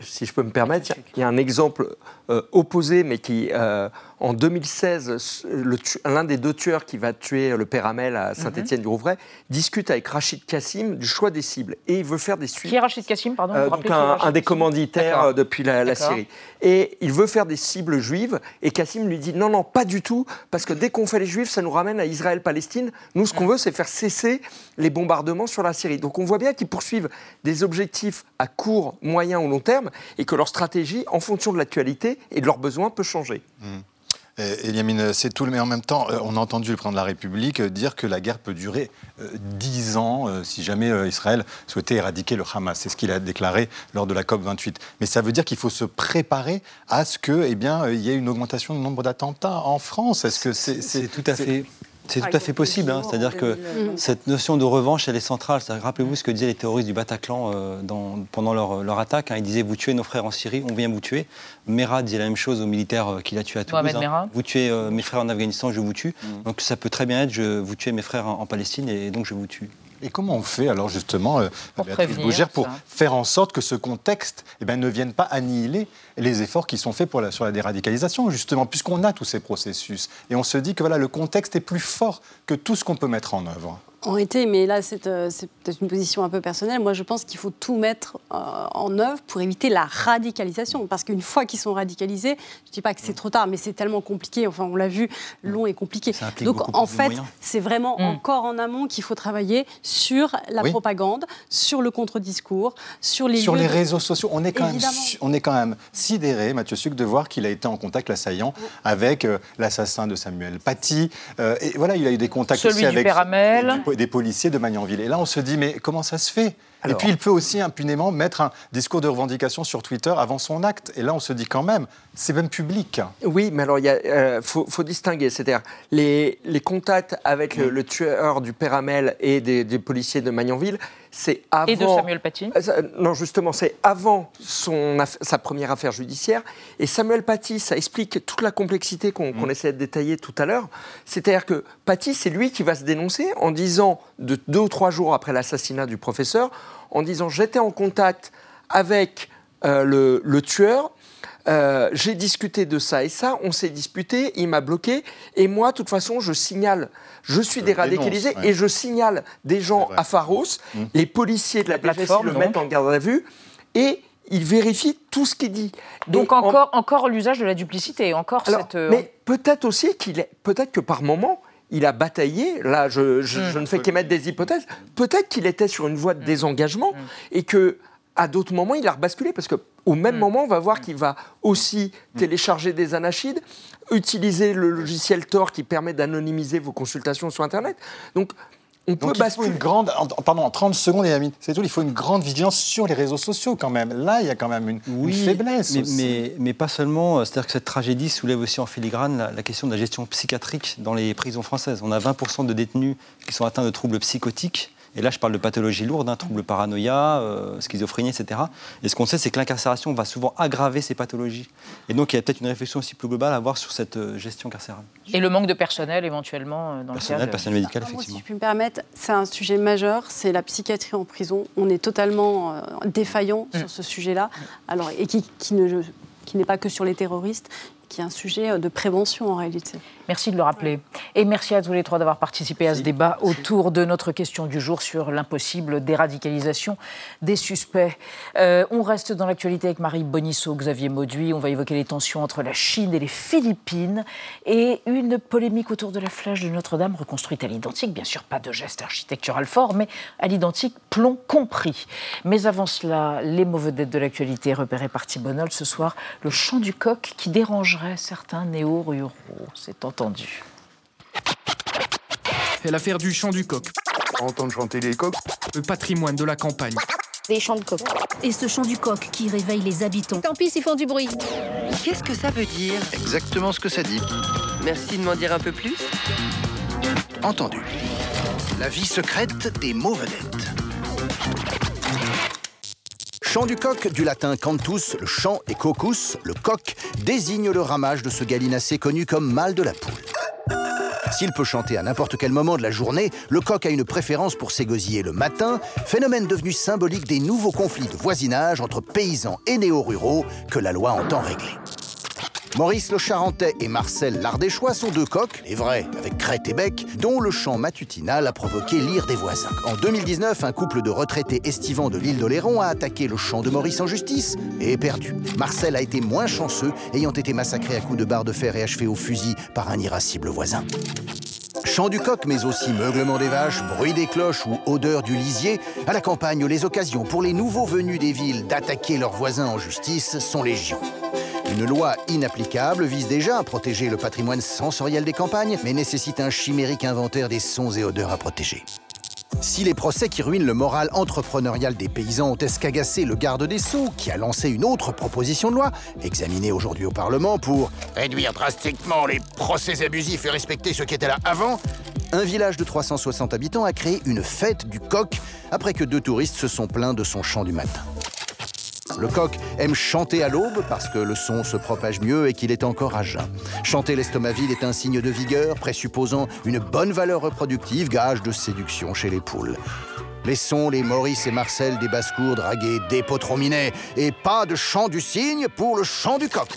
Si je peux me permettre, il y a un exemple euh, opposé, mais qui, euh, en 2016, le tu- l'un des deux tueurs qui va tuer le père Hamel à Saint-Étienne-du-Rouvray discute avec Rachid Kassim du choix des cibles. Et il veut faire des suites. Qui est Rachid Kassim, pardon Euh, donc un, Rachid un des Kassim commanditaires euh, depuis la. Syrie. Et il veut faire des cibles juives. Et Kassim lui dit non, non, pas du tout, parce que dès qu'on fait les juifs, ça nous ramène à Israël-Palestine. Nous, ce qu'on veut, c'est faire cesser les bombardements sur la Syrie. Donc on voit bien qu'ils poursuivent des objectifs à court, moyen ou long terme, et que leur stratégie, en fonction de l'actualité et de leurs besoins, peut changer. Et- Eliamine, c'est tout, mais en même temps, euh, on a entendu le président de la République euh, dire que la guerre peut durer euh, dix ans si jamais Israël souhaitait éradiquer le Hamas. C'est ce qu'il a déclaré lors de la COP 28. Mais ça veut dire qu'il faut se préparer à ce que, eh bien, il y ait une augmentation du nombre d'attentats en France. Est-ce que c'est C'est tout à fait. C'est tout à fait possible. hein. C'est-à-dire que cette notion de revanche, elle est centrale. Rappelez-vous ce que disaient les terroristes du Bataclan euh, dans- pendant leur, leur attaque. hein. Ils disaient Vous tuez nos frères en Syrie, on vient vous tuer. Merah disait la même chose aux militaires euh, qu'il a tués à Toulouse. Merah. Vous tuez euh, mes frères en Afghanistan, je vous tue. Donc ça peut très bien être je, Vous tuez mes frères en, en Palestine et donc je vous tue. Et comment on fait alors justement, euh, Pour Béatrice prévenir Bougère, pour faire en sorte que ce contexte eh ben, ne vienne pas annihiler les efforts qui sont faits pour la- sur la déradicalisation, justement, puisqu'on a tous ces processus. Et on se dit que voilà, le contexte est plus fort que tout ce qu'on peut mettre en œuvre. En été, mais là, c'est euh, c'est peut-être une position un peu personnelle. Moi, je pense qu'il faut tout mettre euh, en œuvre pour éviter la radicalisation. Parce qu'une fois qu'ils sont radicalisés, je ne dis pas que c'est trop tard, mais c'est tellement compliqué. Enfin, on l'a vu, long et compliqué. Donc, en fait, c'est vraiment encore en amont qu'il faut travailler sur la Oui. propagande, sur le contre-discours, sur les sur lieux les de- réseaux sociaux, on est quand, même, Évidemment. on est quand même sidéré, Mathieu Suc, de voir qu'il a été en contact, l'assaillant, avec euh, l'assassin de Samuel Paty. Euh, et voilà, il a eu des contacts Celui aussi du avec père Hamel. Des, policiers de Magnanville. Et là, on se dit, mais comment ça se fait? Alors. Et puis, il peut aussi impunément mettre un discours de revendication sur Twitter avant son acte. Et là, on se dit quand même, c'est même public. Oui, mais alors il euh, faut, faut distinguer, c'est-à-dire les, les contacts avec le, le tueur du père et des, des policiers de Magnanville, c'est avant. Et de Samuel Paty. Euh, Non, justement, c'est avant son aff- sa première affaire judiciaire. Et Samuel Paty, ça explique toute la complexité qu'on qu'on essaie de détailler tout à l'heure. C'est-à-dire que Paty, c'est lui qui va se dénoncer en disant, de deux ou trois jours après l'assassinat du professeur, en disant j'étais en contact avec euh, le, le tueur. Euh, j'ai discuté de ça et ça, on s'est disputé, il m'a bloqué, et moi, de toute façon, je signale, je suis Je déradicalisé, dénonce, ouais. et je signale des gens à Pharos, les policiers de la, plateforme, le donc. mettent en garde à vue, et il vérifie tout ce qu'il dit. Donc Et en- encore, encore l'usage de la duplicité, encore alors, cette... euh, Mais peut-être aussi qu'il est, peut-être que par moment, il a bataillé. Là, je, je- Mm. je ne fais qu'émettre des hypothèses. Peut-être qu'il était sur une voie de désengagement et que à d'autres moments, il a rebasculé parce que au même moment, on va voir qu'il va aussi télécharger des anachides, utiliser le logiciel Tor qui permet d'anonymiser vos consultations sur Internet. Donc, on peut Donc il faut basculer. une grande, en- pardon, en 30 secondes, c'est tout, il faut une grande vigilance sur les réseaux sociaux quand même. Là, il y a quand même une, une faiblesse mais, aussi. mais, mais pas seulement. euh, C'est-à-dire que cette tragédie soulève aussi en filigrane la, la question de la gestion psychiatrique dans les prisons françaises. On a 20% de détenus qui sont atteints de troubles psychotiques. Et là, je parle de pathologies lourdes, hein, troubles paranoïa, euh, schizophrénie, etc. Et ce qu'on sait, c'est que l'incarcération va souvent aggraver ces pathologies. Et donc, il y a peut-être une réflexion aussi plus globale à avoir sur cette euh, gestion carcérale. Et le manque de personnel éventuellement euh, dans Personnel, le cadre... personnel médical, Moi, si effectivement. je puis me permettre, c'est un sujet majeur, c'est la psychiatrie en prison. On est totalement euh, défaillant Mm. sur ce sujet-là, alors et qui, qui ne qui n'est pas que sur les terroristes, qui est un sujet de prévention en réalité. Merci de le rappeler. Et merci à tous les trois d'avoir participé à ce débat autour de notre question du jour sur l'impossible déradicalisation des suspects. Euh, on reste dans l'actualité avec Marie Bonisseau, Xavier Mauduit. On va évoquer les tensions entre la Chine et les Philippines et une polémique autour de la flèche de Notre-Dame reconstruite à l'identique. Bien sûr, pas de geste architectural fort, mais à l'identique, plomb compris. Mais avant cela, les mauvaises vedettes de l'actualité repérées par Thibonol ce soir, le chant du coq qui dérangerait certains néo-ruraux. C'est entendu. C'est l'affaire du chant du coq. Entendre chanter les coqs. Le patrimoine de la campagne. Des chants de coq. Et ce chant du coq qui réveille les habitants. Tant pis s'ils font du bruit. Qu'est-ce que ça veut dire Exactement ce que ça dit. Merci de m'en dire un peu plus. Entendu. La vie secrète des mots vedettes. Chant du coq, du latin cantus, le chant, et cocus, le coq, désigne le ramage de ce gallinacé connu comme mâle de la poule. S'il peut chanter à n'importe quel moment de la journée, le coq a une préférence pour s'égosiller le matin, phénomène devenu symbolique des nouveaux conflits de voisinage entre paysans et néo-ruraux que la loi entend régler. Maurice le Charentais et Marcel l'Ardéchois sont deux coqs, les vrais, avec crête et bec, dont le chant matutinal a provoqué l'ire des voisins. En 2019, un couple de retraités estivants de l'île d'Oléron a attaqué le chant de Maurice en justice et est perdu. Marcel a été moins chanceux, ayant été massacré à coups de barre de fer et achevé au fusil par un irascible voisin. Chant du coq, mais aussi meuglement des vaches, bruit des cloches ou odeur du lisier, à la campagne, les occasions pour les nouveaux venus des villes d'attaquer leurs voisins en justice sont légion. Une loi inapplicable vise déjà à protéger le patrimoine sensoriel des campagnes, mais nécessite un chimérique inventaire des sons et odeurs à protéger. Si les procès qui ruinent le moral entrepreneurial des paysans ont escagassé le garde des Sceaux, qui a lancé une autre proposition de loi, examinée aujourd'hui au Parlement pour réduire drastiquement les procès abusifs et respecter ce qui était là avant, un village de 360 habitants a créé une fête du coq après que deux touristes se sont plaints de son chant du matin. Le coq aime chanter à l'aube parce que le son se propage mieux et qu'il est encore à jeun. Chanter l'estomac vide est un signe de vigueur, présupposant une bonne valeur reproductive, gage de séduction chez les poules. Laissons les Maurice et Marcel des basses-cours draguer des potrominets et pas de chant du cygne pour le chant du coq.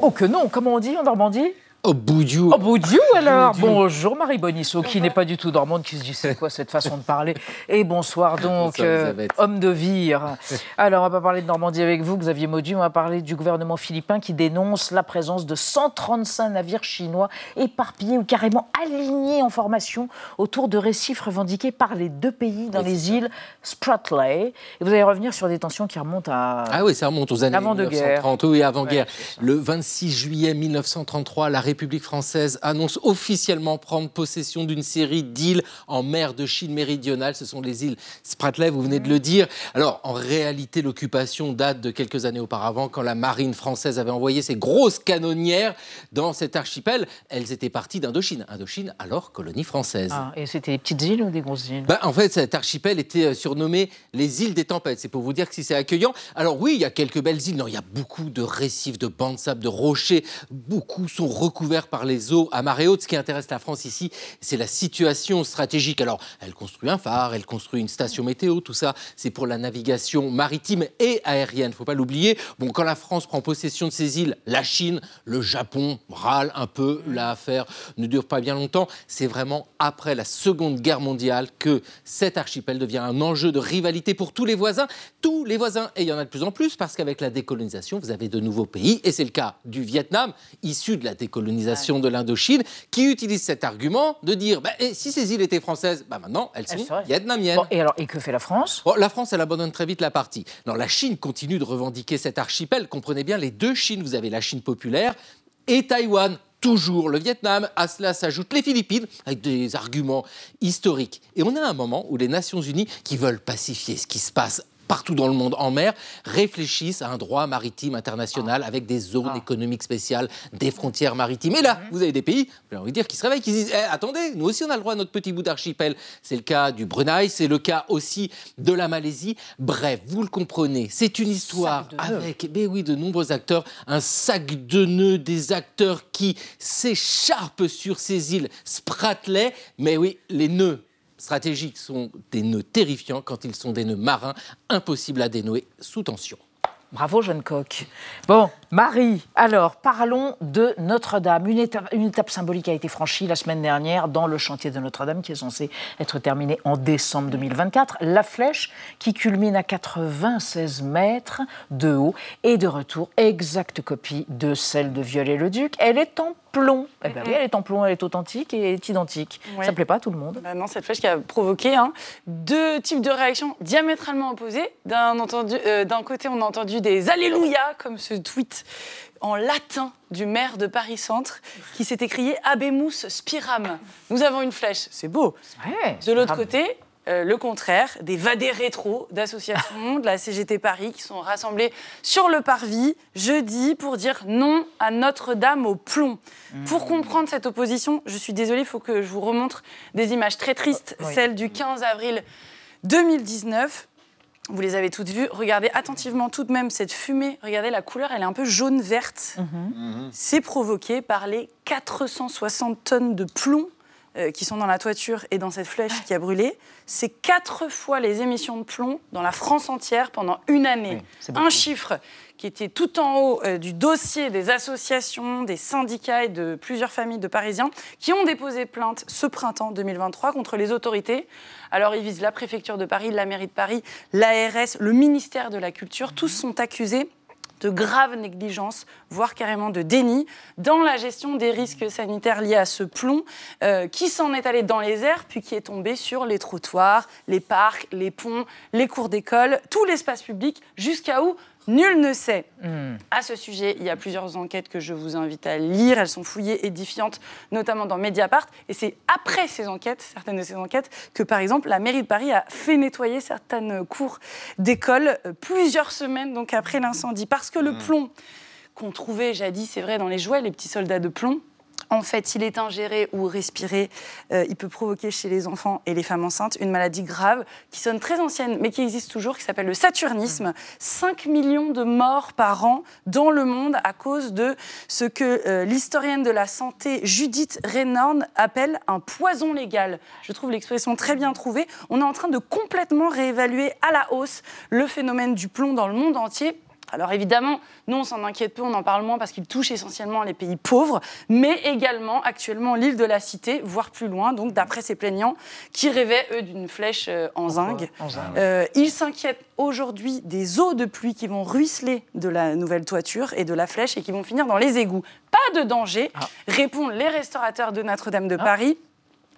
Oh que non, comment on dit en Normandie? Au bout du Au bout du alors Bonjour Marie Bonisso, qui n'est pas du tout normande, qui se dit c'est quoi cette façon de parler? Et bonsoir donc, Bonsoir, euh, homme de vire. Alors on va pas parler de Normandie avec vous, Xavier Maudu, on va parler du gouvernement philippin qui dénonce la présence de 135 navires chinois éparpillés ou carrément alignés en formation autour de récifs revendiqués par les deux pays dans les îles Spratly. Et vous allez revenir sur des tensions qui remontent à... Ah oui, ça remonte aux années Avant-de-guerre. 1930, oui, avant-guerre. Le 26 juillet 1933, la République française annonce officiellement prendre possession d'une série d'îles en mer de Chine méridionale. Ce sont les îles Spratly, vous venez de le dire. Alors, en réalité, l'occupation date de quelques années auparavant, quand la marine française avait envoyé ses grosses canonnières dans cet archipel. Elles étaient parties d'Indochine. Indochine, alors colonie française. Ah, et c'était des petites îles ou des grosses îles? Bah, en fait, cet archipel était euh, surnommé les îles des tempêtes. C'est pour vous dire que si c'est accueillant. Alors oui, il y a quelques belles îles. Non, il y a beaucoup de récifs, de bancs de sable, de rochers. Beaucoup sont recouverts par les eaux à marée haute. Ce qui intéresse la France ici, c'est la situation stratégique. Alors, elle construit un phare, elle construit une station météo. Tout ça, c'est pour la navigation maritime et aérienne. Faut pas l'oublier. Bon, quand la France prend possession de ces îles, la Chine, le Japon râlent un peu. L'affaire ne dure pas bien longtemps. C'est vraiment après la Seconde Guerre mondiale que cet archipel devient un enjeu de rivalité pour tous les voisins. Tous les voisins, et il y en a de plus en plus, parce qu'avec la décolonisation, vous avez de nouveaux pays, et c'est le cas du Vietnam, issu de la décolonisation de l'Indochine, qui utilise cet argument de dire bah, et si ces îles étaient françaises, bah, maintenant elles sont Elles vietnamiennes. Bon, et alors, et que fait la France? Bon, la France, elle abandonne très vite la partie. Non, la Chine continue de revendiquer cet archipel. Comprenez bien, les deux Chines, vous avez la Chine populaire et Taïwan. Toujours le Vietnam, à cela s'ajoutent les Philippines, avec des arguments historiques. Et on a un moment où les Nations Unies, qui veulent pacifier ce qui se passe partout dans le monde en mer, réfléchissent à un droit maritime international avec des zones économiques spéciales, des frontières maritimes. Et là, vous avez des pays, j'ai envie de dire, qui se réveillent, qui se disent Eh, attendez, nous aussi on a le droit à notre petit bout d'archipel. C'est le cas du Brunei, c'est le cas aussi de la Malaisie. Bref, vous le comprenez, c'est une histoire avec, ben oui, de nombreux acteurs, un sac de nœuds, des acteurs qui s'écharpent sur ces îles Spratly. Mais oui, les nœuds stratégiques sont des nœuds terrifiants quand ils sont des nœuds marins, impossibles à dénouer sous tension. Bravo, jeune coq. Bon, Marie, alors parlons de Notre-Dame. Une étape, symbolique a été franchie la semaine dernière dans le chantier de Notre-Dame qui est censé être terminé en décembre 2024. La flèche qui culmine à 96 mètres de haut et de retour, exacte copie de celle de Viollet-le-Duc. Elle est en plomb. Eh ben oui, elle est en plomb, elle est authentique et est identique. Ça plaît pas à tout le monde. Bah non, cette flèche qui a provoqué hein, deux types de réactions diamétralement opposées. D'un euh, d'un côté, on a entendu des Alléluia, comme ce tweet en latin du maire de Paris Centre qui s'est écrié Abemus Spiram. Nous avons une flèche, c'est beau. de l'autre côté, euh, le contraire, des vadés rétro d'associations de la CGT Paris qui sont rassemblés sur le parvis jeudi pour dire non à Notre-Dame au plomb. Pour comprendre cette opposition, je suis désolée, il faut que je vous remontre des images très tristes, Oui. celles du 15 avril 2019. Vous les avez toutes vues. Regardez attentivement tout de même cette fumée. Regardez la couleur, elle est un peu jaune-verte. C'est provoqué par les 460 tonnes de plomb euh, qui sont dans la toiture et dans cette flèche qui a brûlé. C'est quatre fois les émissions de plomb dans la France entière pendant une année. un chiffre qui était tout en haut euh, du dossier des associations, des syndicats et de plusieurs familles de Parisiens qui ont déposé plainte ce printemps 2023 contre les autorités. Alors ils visent la préfecture de Paris, la mairie de Paris, l'ARS, le ministère de la Culture. Tous sont accusés de graves négligences, voire carrément de déni, dans la gestion des risques sanitaires liés à ce plomb euh, qui s'en est allé dans les airs, puis qui est tombé sur les trottoirs, les parcs, les ponts, les cours d'école, tout l'espace public, jusqu'à où Nul ne sait. Hmm. À ce sujet, il y a plusieurs enquêtes que je vous invite à lire. Elles sont fouillées, édifiantes, notamment dans Mediapart. Et c'est après ces enquêtes, certaines de ces enquêtes, que par exemple la mairie de Paris a fait nettoyer certaines cours d'école euh, plusieurs semaines donc après l'incendie. Parce que le plomb qu'on trouvait jadis, c'est vrai, dans les jouets, les petits soldats de plomb, en fait, s'il est ingéré ou respiré, euh, il peut provoquer chez les enfants et les femmes enceintes une maladie grave qui sonne très ancienne, mais qui existe toujours, qui s'appelle le saturnisme. 5 millions de morts par an dans le monde à cause de ce que euh, l'historienne de la santé Judith Reynorn appelle un poison légal. Je trouve l'expression très bien trouvée. On est en train de complètement réévaluer à la hausse le phénomène du plomb dans le monde entier. Alors évidemment, nous on s'en inquiète peu, on en parle moins parce qu'il touche essentiellement les pays pauvres, mais également actuellement l'île de la Cité, voire plus loin, donc d'après ces plaignants, qui rêvaient eux d'une flèche euh, en zinc. En zinc. Euh, ils s'inquiètent aujourd'hui des eaux de pluie qui vont ruisseler de la nouvelle toiture et de la flèche et qui vont finir dans les égouts. Pas de danger, répondent les restaurateurs de Notre-Dame de Paris.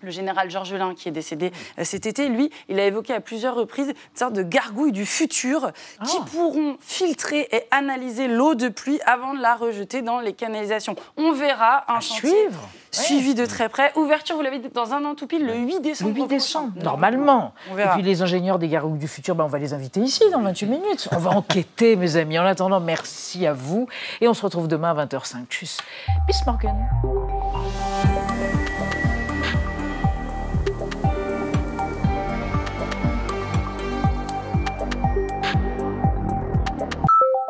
Le général Georgelin, qui est décédé euh, cet été, lui, il a évoqué à plusieurs reprises une sorte de gargouilles du futur qui pourront filtrer et analyser l'eau de pluie avant de la rejeter dans les canalisations. On verra un chantier suivre. suivi de très près. Ouverture, vous l'avez dit, dans un an tout pile, le 8 décembre. Le 8 prochain. décembre, normalement. On Et puis les ingénieurs des gargouilles du futur, ben, on va les inviter ici dans 28 minutes. On va enquêter, mes amis. En attendant, merci à vous. Et on se retrouve demain à 20h05. Tchuss. Bis morgen.